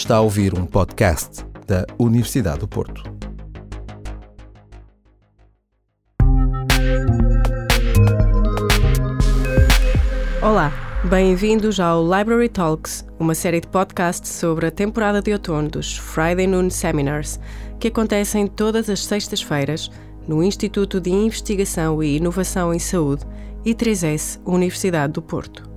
Está a ouvir um podcast da Universidade do Porto. Olá, bem-vindos ao Library Talks, uma série de podcasts sobre a temporada de outono dos Friday Noon Seminars, que acontecem todas as sextas-feiras no Instituto de Investigação e Inovação em Saúde, I3S, Universidade do Porto.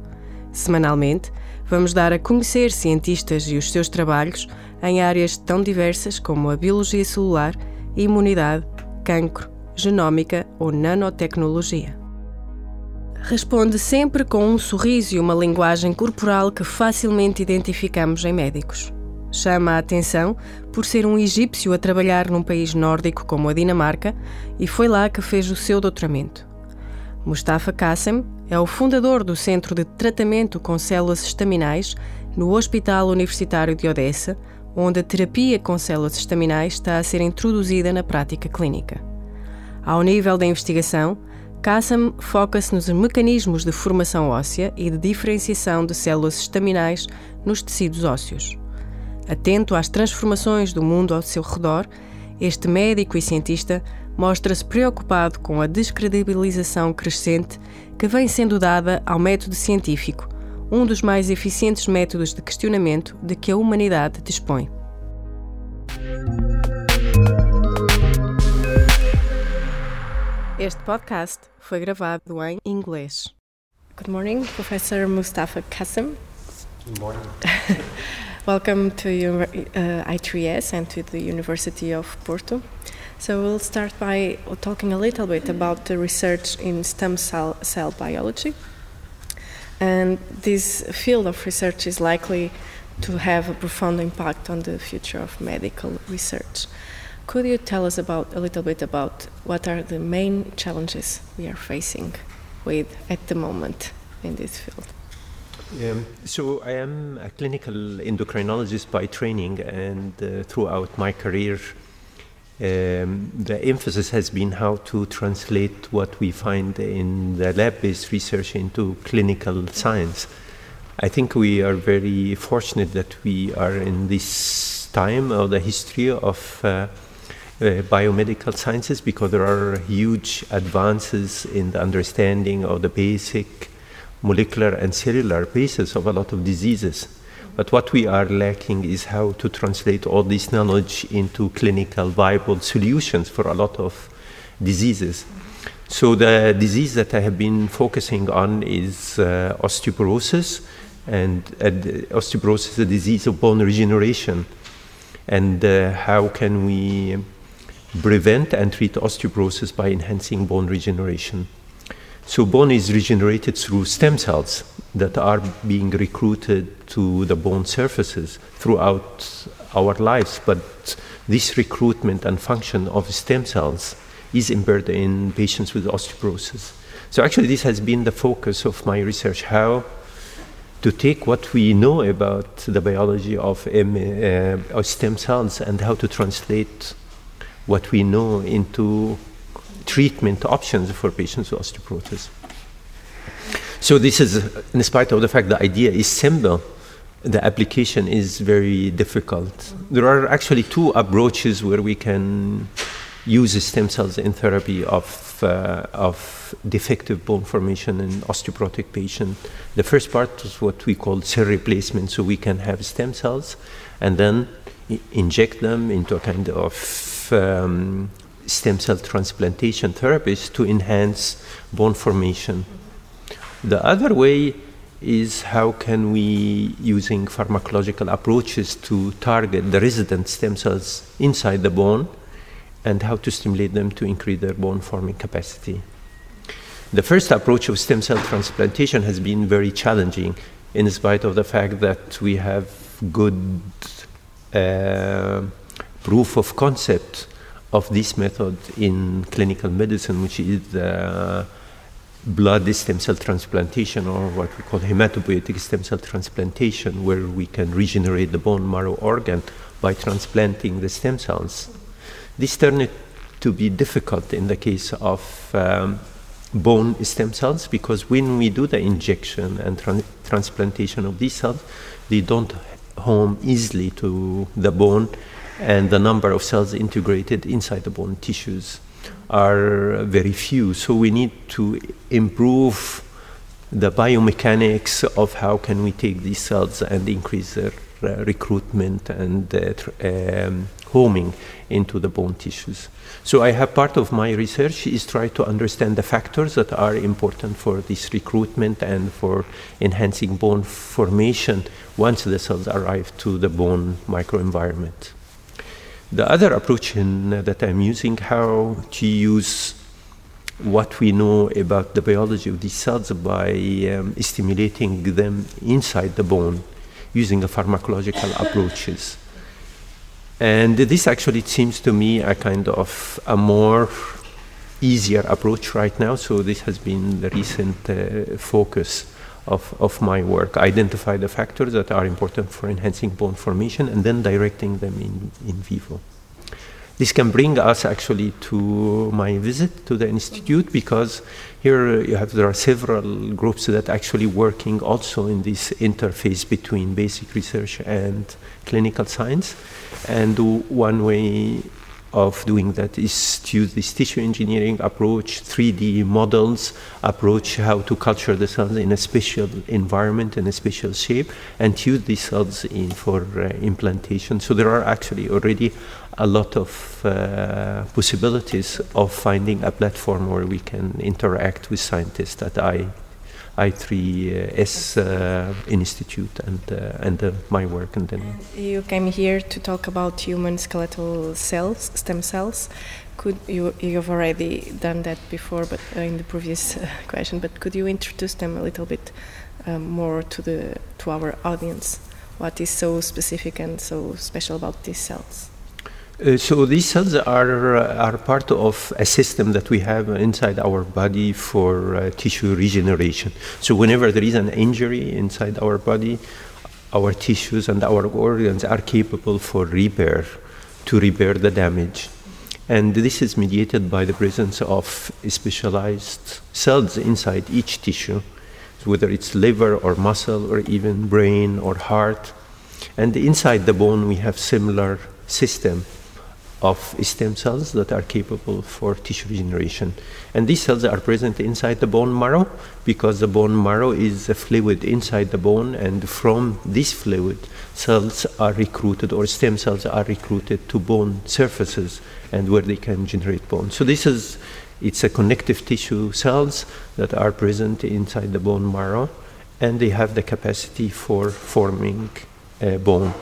Semanalmente, vamos dar a conhecer cientistas e os seus trabalhos em áreas tão diversas como a biologia celular, imunidade, cancro, genómica ou nanotecnologia. Responde sempre com um sorriso e uma linguagem corporal que facilmente identificamos em médicos. Chama a atenção por ser um egípcio a trabalhar num país nórdico como a Dinamarca e foi lá que fez o seu doutoramento. Mustafa Kassem é o fundador do Centro de Tratamento com Células Estaminais no Hospital Universitário de Odessa, onde a terapia com células estaminais está a ser introduzida na prática clínica. Ao nível da investigação, Kassem foca-se nos mecanismos de formação óssea e de diferenciação de células estaminais nos tecidos ósseos. Atento às transformações do mundo ao seu redor, este médico e cientista mostra-se preocupado com a descredibilização crescente que vem sendo dada ao método científico, um dos mais eficientes métodos de questionamento de que a humanidade dispõe. Este podcast foi gravado em inglês. Good morning, Professor Mustafa Kassem. Good morning. Welcome to uh, I3S and to the University of Porto. So we'll start by talking a little bit about the research in stem cell, cell biology. And this field of research is likely to have a profound impact on the future of medical research. Could you tell us about a little bit about what are the main challenges we are facing with at the moment in this field? Um, so I am a clinical endocrinologist by training, and uh, throughout my career, um, the emphasis has been how to translate what we find in the lab-based research into clinical science. I think we are very fortunate that we are in this time of the history of uh, uh, biomedical sciences because there are huge advances in the understanding of the basic molecular and cellular basis of a lot of diseases. But what we are lacking is how to translate all this knowledge into clinical viable solutions for a lot of diseases. So the disease that I have been focusing on is uh, osteoporosis, and uh, osteoporosis is a disease of bone regeneration. And uh, how can we prevent and treat osteoporosis by enhancing bone regeneration? So bone is regenerated through stem cells that are being recruited to the bone surfaces throughout our lives. But this recruitment and function of stem cells is impaired in patients with osteoporosis. So actually, this has been the focus of my research: how to take what we know about the biology of, M, uh, stem cells and how to translate what we know into treatment options for patients with osteoporosis. So this is, in spite of the fact the idea is simple, the application is very difficult. There are actually two approaches where we can use stem cells in therapy of, uh, of defective bone formation in osteoporotic patient. The first part is what we call cell replacement, so we can have stem cells and then inject them into a kind of um, stem cell transplantation therapies to enhance bone formation. The other way is how can we, using pharmacological approaches, to target the resident stem cells inside the bone and how to stimulate them to increase their bone forming capacity. The first approach of stem cell transplantation has been very challenging in spite of the fact that we have good uh, proof of concept of this method in clinical medicine, which is the blood stem cell transplantation, or what we call hematopoietic stem cell transplantation, where we can regenerate the bone marrow organ by transplanting the stem cells. This turned to be difficult in the case of um, bone stem cells because when we do the injection and tran- transplantation of these cells, they don't home easily to the bone, and the number of cells integrated inside the bone tissues are very few. So we need to improve the biomechanics of how can we take these cells and increase their uh, recruitment and uh, um, homing into the bone tissues. So I have part of my research is try to understand the factors that are important for this recruitment and for enhancing bone formation once the cells arrive to the bone microenvironment. The other approach in, uh, that I'm using how to use what we know about the biology of these cells by um, stimulating them inside the bone using pharmacological approaches. And this actually seems to me a kind of a more easier approach right now. So this has been the recent uh, focus of, of my work. Identify the factors that are important for enhancing bone formation and then directing them in, in vivo. This can bring us actually to my visit to the institute because here you have there are several groups that are actually working also in this interface between basic research and clinical science. And one way of doing that is to use this tissue engineering approach, 3D models approach, how to culture the cells in a special environment, in a special shape, and use these cells in for uh, implantation. So there are actually already a lot of uh, possibilities of finding a platform where we can interact with scientists at I, I3S uh, Institute and, uh, and uh, my work. And then you came here to talk about human skeletal cells, stem cells. Could you you've already done that before, but in the previous question. But could you introduce them a little bit more to the to our audience? What is so specific and so special about these cells? Uh, so these cells are uh, are part of a system that we have inside our body for uh, tissue regeneration. So whenever there is an injury inside our body, our tissues and our organs are capable for repair, to repair the damage. And this is mediated by the presence of specialized cells inside each tissue, whether it's liver or muscle or even brain or heart. And inside the bone, we have similar system of stem cells that are capable for tissue regeneration. And these cells are present inside the bone marrow because the bone marrow is a fluid inside the bone, and from this fluid, cells are recruited or stem cells are recruited to bone surfaces and where they can generate bone. So this is it's a connective tissue cells that are present inside the bone marrow, and they have the capacity for forming uh, bone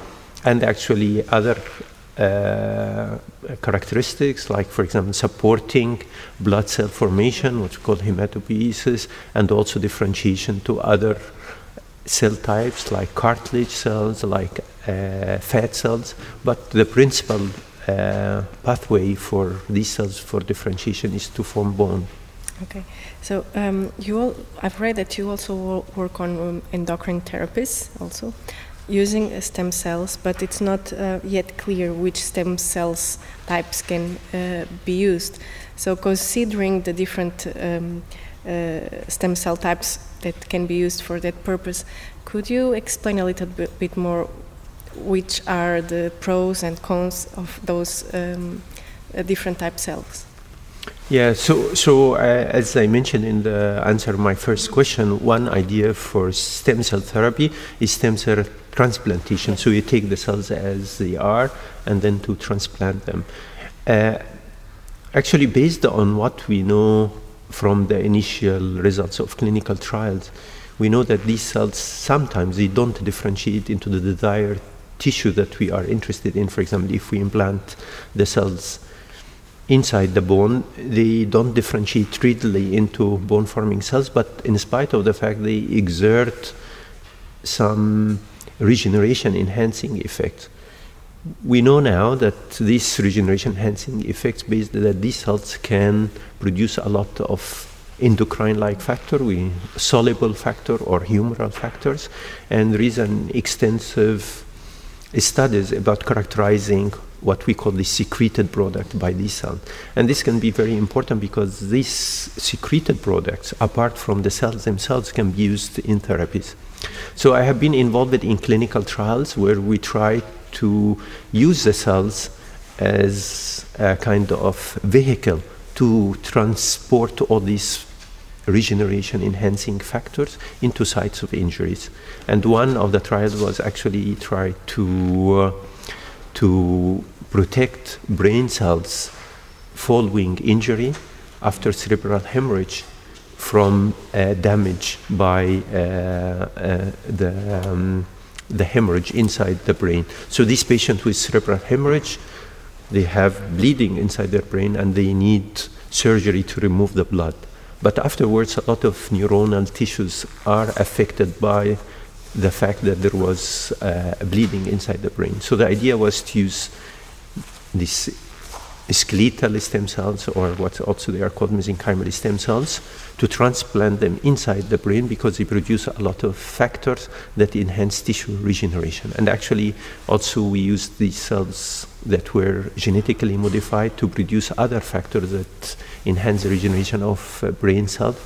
and actually other uh, characteristics, like, for example, supporting blood cell formation, which we call hematopoiesis, and also differentiation to other cell types like cartilage cells, like uh, fat cells. But the principal uh, pathway for these cells for differentiation is to form bone. Okay, so um, you all, I've read that you also work on um, endocrine therapies also using stem cells, but it's not uh, yet clear which stem cells types can uh, be used. So, considering the different um, uh, stem cell types that can be used for that purpose, could you explain a little bit, more which are the pros and cons of those um, different type cells? Yeah, so so uh, as I mentioned in the answer to my first question, one idea for stem cell therapy is stem cell transplantation. So you take the cells as they are and then to transplant them. Uh, actually, based on what we know from the initial results of clinical trials, we know that these cells sometimes they don't differentiate into the desired tissue that we are interested in. For example, if we implant the cells inside the bone, they don't differentiate readily into bone forming cells, but in spite of the fact they exert some regeneration enhancing effects. We know now that these regeneration enhancing effects, based that these cells can produce a lot of endocrine-like factor, we soluble factor or humoral factors, and there is an extensive studies about characterizing what we call the secreted product by these cells. And this can be very important because these secreted products, apart from the cells themselves, can be used in therapies. So I have been involved in clinical trials where we try to use the cells as a kind of vehicle to transport all these regeneration enhancing factors into sites of injuries. And one of the trials was actually try to uh, to protect brain cells following injury after cerebral hemorrhage from uh, damage by uh, uh, the um, the hemorrhage inside the brain. So these patients with cerebral hemorrhage, they have bleeding inside their brain and they need surgery to remove the blood. But afterwards, a lot of neuronal tissues are affected by the fact that there was uh, bleeding inside the brain. So the idea was to use these skeletal stem cells, or what also they are called mesenchymal stem cells, to transplant them inside the brain because they produce a lot of factors that enhance tissue regeneration. And actually, also we use these cells that were genetically modified to produce other factors that enhance the regeneration of uh, brain cells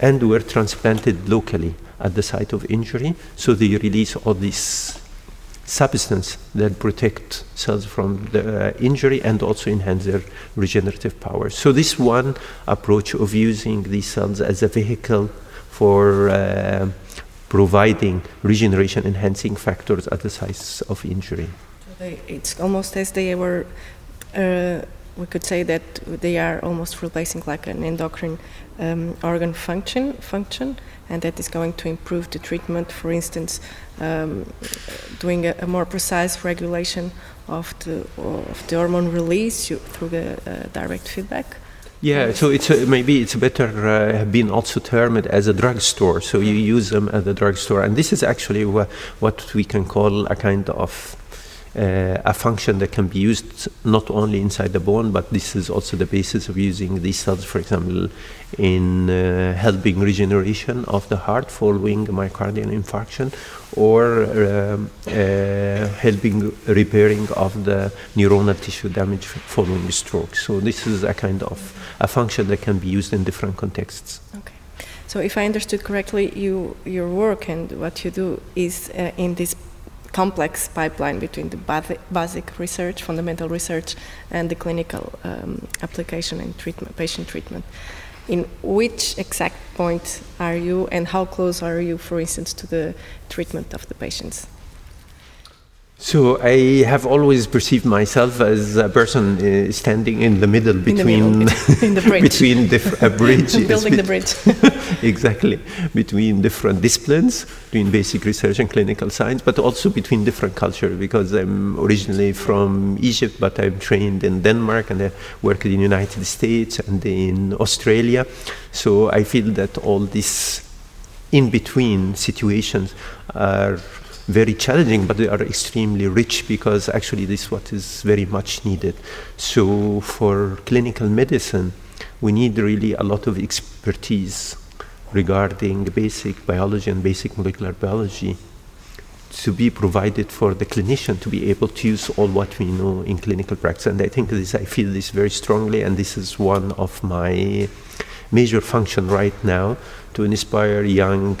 and were transplanted locally at the site of injury. So they release all these substance that protect cells from the uh, injury and also enhance their regenerative power. So this one approach of using these cells as a vehicle for uh, providing regeneration enhancing factors at the sites of injury. It's almost as they were, uh, we could say that they are almost replacing like an endocrine um, organ function function and that is going to improve the treatment. For instance, um, doing a, a, more precise regulation of the of the hormone release through the uh, direct feedback. Yeah, so it's a, maybe it's better uh, been also termed as a drugstore. So you use them at the drugstore, and this is actually wha- what we can call a kind of uh, a function that can be used not only inside the bone, but this is also the basis of using these cells, for example, in uh, helping regeneration of the heart following myocardial infarction, or um, uh, helping repairing of the neuronal tissue damage following stroke. So this is a kind of a function that can be used in different contexts. Okay. So if I understood correctly, you, your work and what you do is uh, in this complex pipeline between the basic research, fundamental research, and the clinical um, application and treatment, patient treatment. In which exact point are you, and how close are you, for instance, to the treatment of the patients? So I have always perceived myself as a person uh, standing in the middle between in the, middle, between diff- a bridge, building the bridge. exactly between different disciplines, between basic research and clinical science, but also between different cultures. Because I'm originally from Egypt, but I'm trained in Denmark and I worked in the United States and in Australia. So I feel that all these in between situations are very challenging, but they are extremely rich because actually this is what is very much needed. So for clinical medicine, we need really a lot of expertise regarding basic biology and basic molecular biology to be provided for the clinician to be able to use all what we know in clinical practice. And I think this, I feel this very strongly, and this is one of my major function right now to inspire young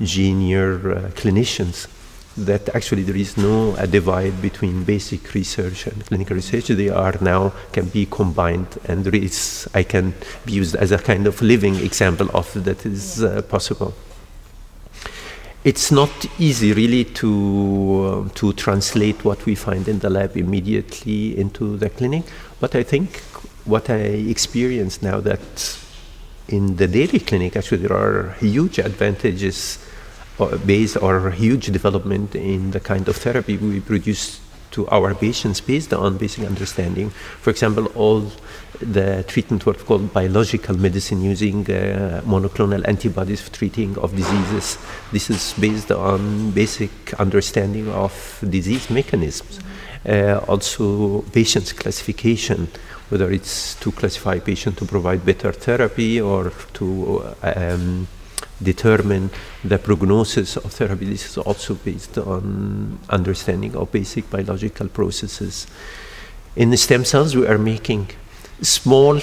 junior uh, clinicians that actually there is no a divide between basic research and clinical research. They are now can be combined, and there is I can be used as a kind of living example of that is uh, possible. It's not easy really to uh, to translate what we find in the lab immediately into the clinic, but I think what I experience now that in the daily clinic actually there are huge advantages based or huge development in the kind of therapy we produce to our patients based on basic understanding. For example, all the treatment what we call biological medicine using uh, monoclonal antibodies for treating of diseases. This is based on basic understanding of disease mechanisms. Uh, also, patients classification, whether it's to classify patient to provide better therapy or to um, determine the prognosis of therapy. This is also based on understanding of basic biological processes. In the stem cells, we are making small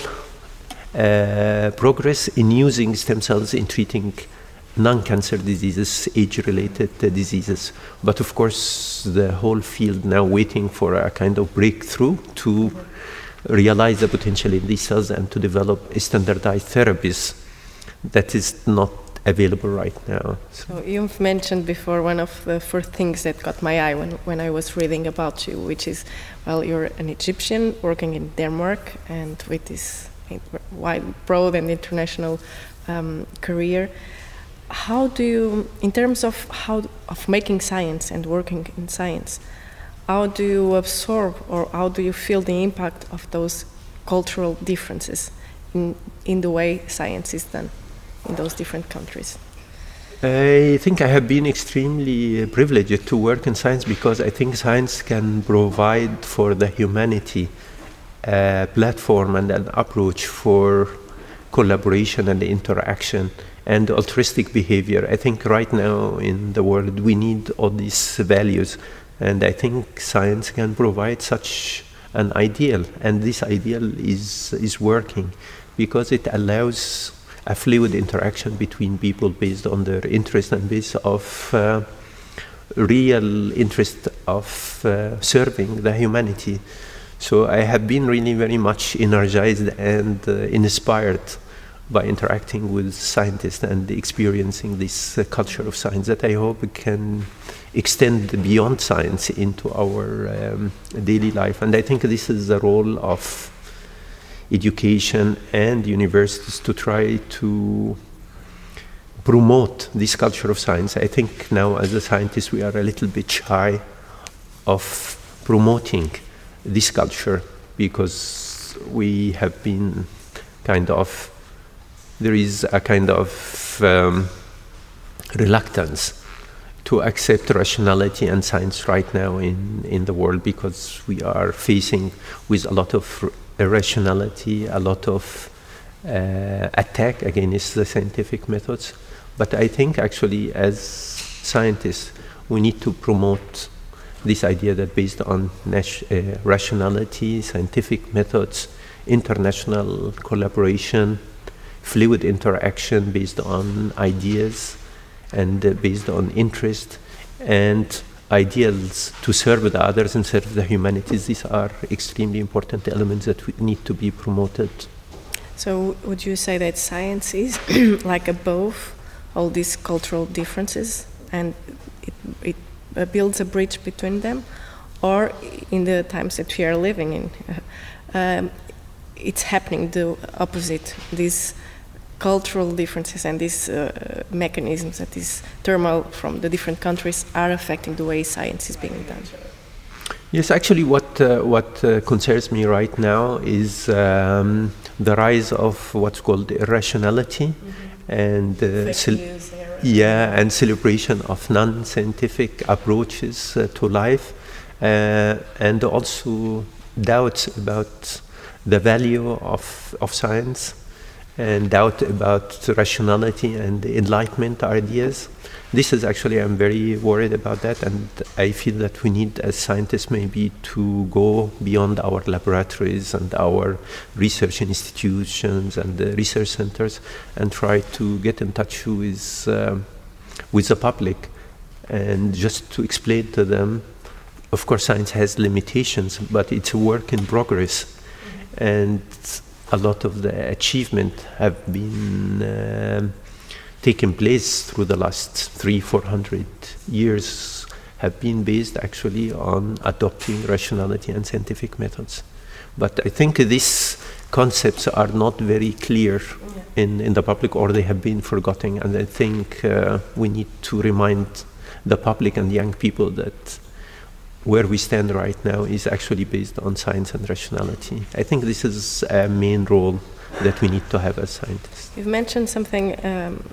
uh, progress in using stem cells in treating non-cancer diseases, age-related uh, diseases. But of course, the whole field now waiting for a kind of breakthrough to realize the potential in these cells and to develop standardized therapies that is not available right now. So you've mentioned before one of the first things that caught my eye when, when I was reading about you, which is, well, you're an Egyptian working in Denmark and with this wide, broad and international um, career. How do you, in terms of how of making science and working in science, how do you absorb or how do you feel the impact of those cultural differences in, in the way science is done? In those different countries? I think I have been extremely privileged to work in science because I think science can provide for the humanity a platform and an approach for collaboration and interaction and altruistic behavior. I think right now in the world we need all these values, and I think science can provide such an ideal, and this ideal is is working because it allows a fluid interaction between people based on their interest and based of uh, real interest of uh, serving the humanity. So I have been really very much energized and uh, inspired by interacting with scientists and experiencing this uh, culture of science that I hope can extend beyond science into our um, daily life. And I think this is the role of education and universities to try to promote this culture of science. I think now, as a scientist, we are a little bit shy of promoting this culture because we have been kind of, there is a kind of um, reluctance to accept rationality and science right now in, in the world because we are facing with a lot of irrationality, a lot of uh, attack against the scientific methods. But I think actually, as scientists, we need to promote this idea that based on uh, rationality, scientific methods, international collaboration, fluid interaction based on ideas and uh, based on interest, and ideals to serve the others and serve the humanities. These are extremely important elements that need to be promoted. So, would you say that science is like above all these cultural differences and it, it uh, builds a bridge between them? Or in the times that we are living in, um, it's happening the opposite. This cultural differences and these uh, mechanisms that this turmoil from the different countries are affecting the way science is being done. Yes, actually, what uh, what uh, concerns me right now is um, the rise of what's called irrationality mm-hmm. and uh, yeah, and celebration of non-scientific approaches uh, to life, uh, and also doubts about the value of of science and doubt about rationality and enlightenment ideas. This is actually, I'm very worried about that, and I feel that we need, as scientists, maybe to go beyond our laboratories and our research institutions and the research centers and try to get in touch with, um, with the public and just to explain to them. Of course, science has limitations, but it's a work in progress. And a lot of the achievement have been uh, taken place through the last three, four hundred years have been based actually on adopting rationality and scientific methods. But I think these concepts are not very clear in, in the public or they have been forgotten. And I think uh, we need to remind the public and young people that where we stand right now is actually based on science and rationality. I think this is a main role that we need to have as scientists. You've mentioned something um,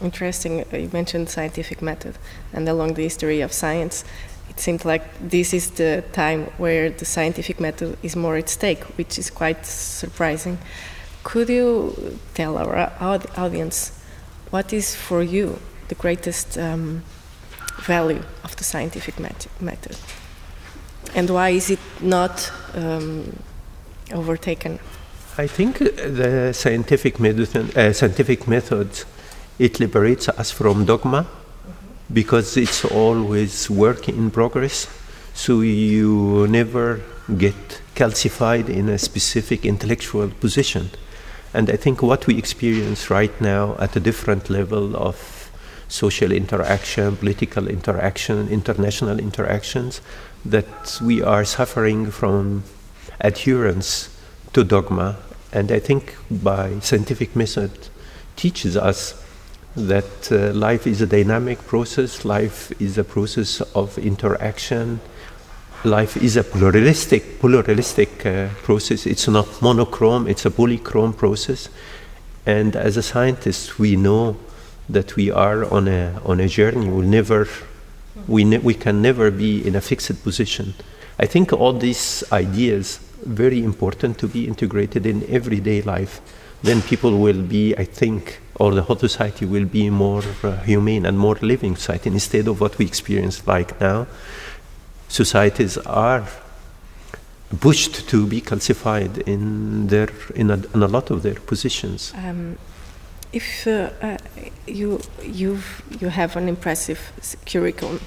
interesting. You mentioned scientific method, and along the history of science, it seemed like this is the time where the scientific method is more at stake, which is quite surprising. Could you tell our audience what is for you the greatest um, value of the scientific method? And why is it not um, overtaken? I think the scientific method, uh, scientific method it liberates us from dogma because it's always work in progress. So you never get calcified in a specific intellectual position. And I think what we experience right now at a different level of social interaction, political interaction, international interactions, that we are suffering from adherence to dogma. And I think by scientific method teaches us that uh, life is a dynamic process, life is a process of interaction, life is a pluralistic, pluralistic uh, process. It's not monochrome, it's a polychrome process. And as a scientist, we know that we are on a, on a journey. We'll never, we, ne- we can never be in a fixed position. I think all these ideas very important to be integrated in everyday life. Then people will be, I think, or the whole society will be more uh, humane and more living society instead of what we experience like now. Societies are pushed to be calcified in their in a, in a lot of their positions. Um, if uh, uh, you you you have an impressive curriculum,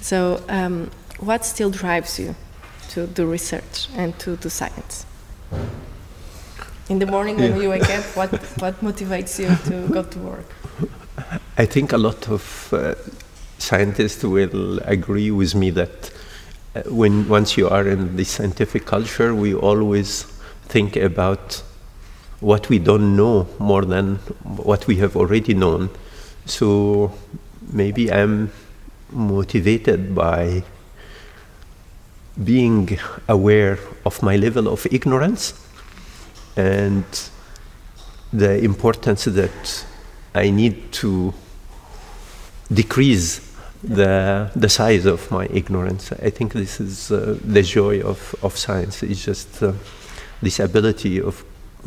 so um, what still drives you to do research and to do science? In the morning when Yeah. you wake up, what what motivates you to go to work? I think a lot of uh, scientists will agree with me that uh, when once you are in the scientific culture, we always think about what we don't know more than what we have already known. So maybe I'm motivated by being aware of my level of ignorance and the importance that I need to decrease the the size of my ignorance. I think this is uh, the joy of, of science. It's just uh, this ability of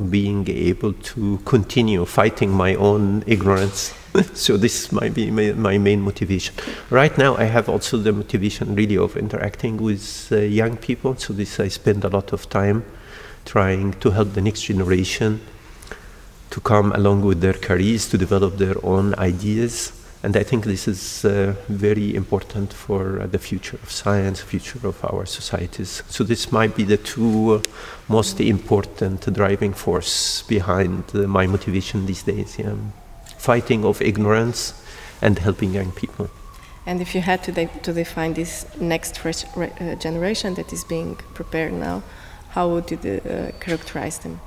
being able to continue fighting my own ignorance. so this might be my, my main motivation. Right now, I have also the motivation really of interacting with uh, young people. So this I spend a lot of time trying to help the next generation to come along with their careers to develop their own ideas. And I think this is uh, very important for uh, the future of science, future of our societies. So this might be the two uh, most important driving force behind my motivation these days. Yeah. Fighting of ignorance and helping young people. And if you had to, de- to define this next uh, generation that is being prepared now, how would you uh, characterize them?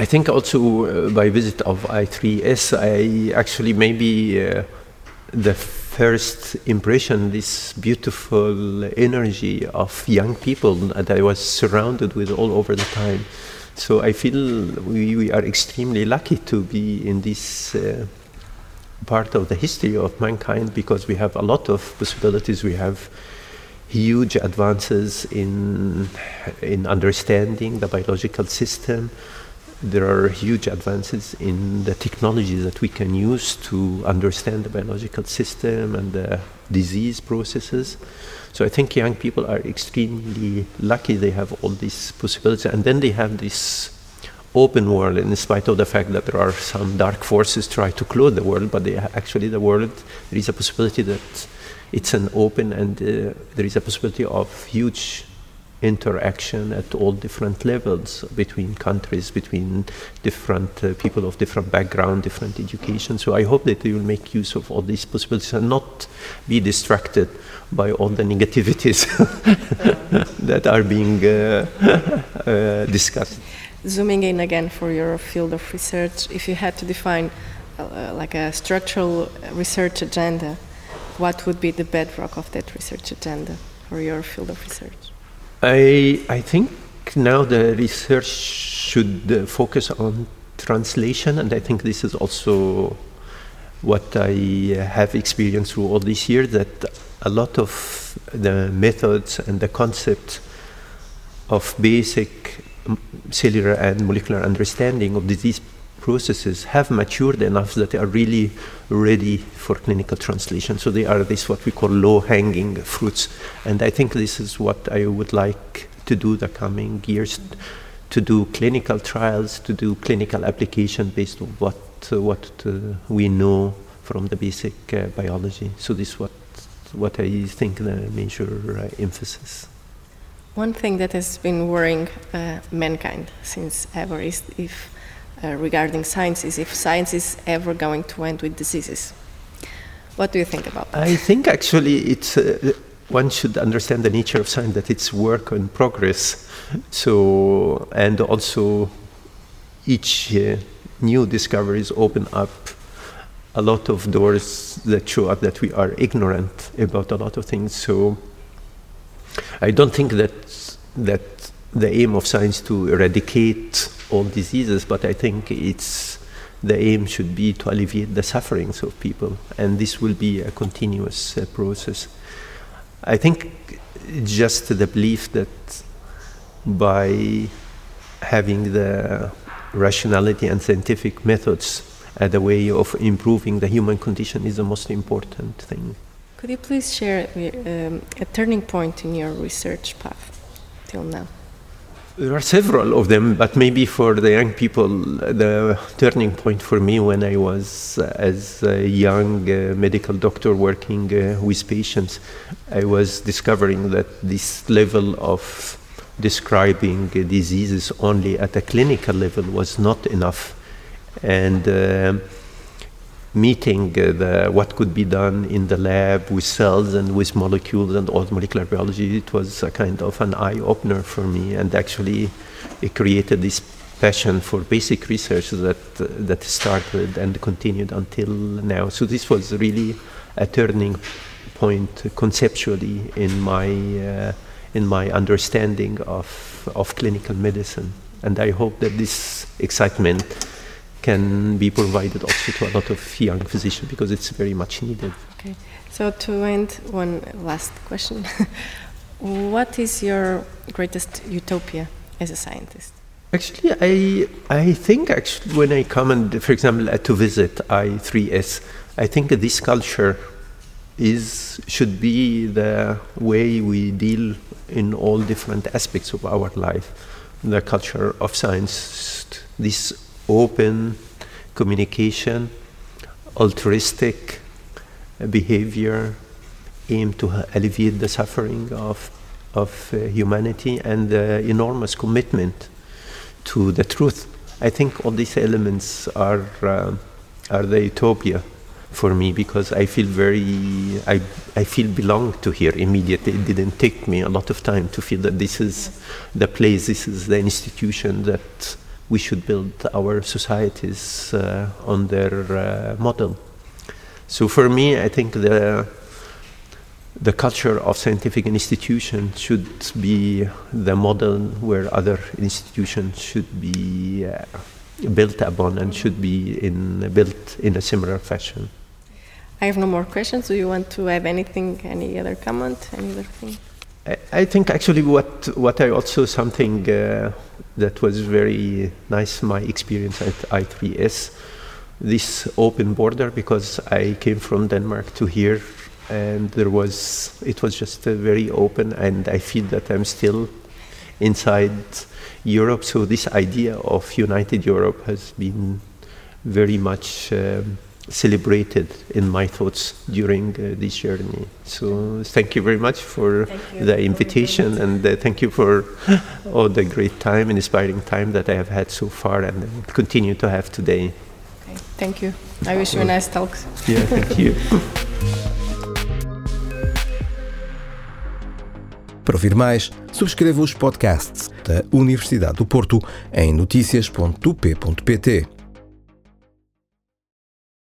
I think also uh, by visit of I3S, I actually maybe uh, the first impression, this beautiful energy of young people that I was surrounded with all over the time. So I feel we, we are extremely lucky to be in this uh, part of the history of mankind because we have a lot of possibilities. We have huge advances in in understanding the biological system there are huge advances in the technologies that we can use to understand the biological system and the disease processes. So I think young people are extremely lucky they have all these possibilities, and then they have this open world. In spite of the fact that there are some dark forces try to close the world, but actually the world there is a possibility that it's an open and uh, there is a possibility of huge interaction at all different levels between countries, between different uh, people of different background, different education. So I hope that they will make use of all these possibilities and not be distracted by all the negativities that are being uh, uh, discussed. Zooming in again for your field of research, if you had to define uh, like a structural research agenda, what would be the bedrock of that research agenda for your field of research? I, I think now the research should uh, focus on translation, and I think this is also what I uh, have experienced through all these years that a lot of the methods and the concepts of basic um, cellular and molecular understanding of disease processes have matured enough that they are really ready for clinical translation. So they are this what we call low-hanging fruits, and I think this is what I would like to do the coming years, to do clinical trials, to do clinical application based on what what uh, we know from the basic uh, biology. So this is what what I think the major uh, emphasis. One thing that has been worrying uh, mankind since ever is if, uh, regarding science, is if science is ever going to end with diseases. What do you think about that? I think actually it's uh, one should understand the nature of science that it's work in progress. So and also each uh, new discoveries open up a lot of doors that show up that we are ignorant about a lot of things. So I don't think that that the aim of science to eradicate all diseases, but I think it's the aim should be to alleviate the sufferings of people, and this will be a continuous uh, process. I think just the belief that by having the rationality and scientific methods as a way of improving the human condition is the most important thing. Could you please share um, a turning point in your research path till now? There are several of them, but maybe for the young people, the turning point for me when I was uh, as a young uh, medical doctor working uh, with patients, I was discovering that this level of describing diseases only at a clinical level was not enough. And uh, meeting uh, the, what could be done in the lab with cells and with molecules and all molecular biology, it was a kind of an eye opener for me. And actually, it created this passion for basic research that, uh, that started and continued until now. So, this was really a turning point conceptually in my, uh, in my understanding of, of clinical medicine. And I hope that this excitement can be provided also to a lot of young physicians because it's very much needed. Okay. So to end, one last question: What is your greatest utopia as a scientist? Actually, I I think actually when I come and, for example, uh, to visit I3S, I think this culture is should be the way we deal in all different aspects of our life. The culture of science, this open communication, altruistic behavior, aim to alleviate the suffering of, of uh, humanity, and the enormous commitment to the truth. I think all these elements are, uh, are the utopia for me because I feel very, I, I feel belong to here immediately. It didn't take me a lot of time to feel that this is the place, this is the institution that we should build our societies uh, on their uh, model. So for me, I think the the culture of scientific institutions should be the model where other institutions should be uh, built upon and should be in, built in a similar fashion. I have no more questions. Do you want to have anything, any other comment, any other thing? I, think actually what what I also something uh, that was very nice my experience at I3S this open border because I came from Denmark to here and there was it was just very open and I feel that I'm still inside Europe. So this idea of united Europe has been very much um, celebrated in my thoughts during uh, this journey. So thank you very much for the invitation and uh, thank you for all the great time and inspiring time that I have had so far and continue to have today. Okay, thank you. I wish you a nice talk. Yeah, thank you. Para ouvir mais, subscreva os podcasts da Universidade do Porto em notícias.up.pt.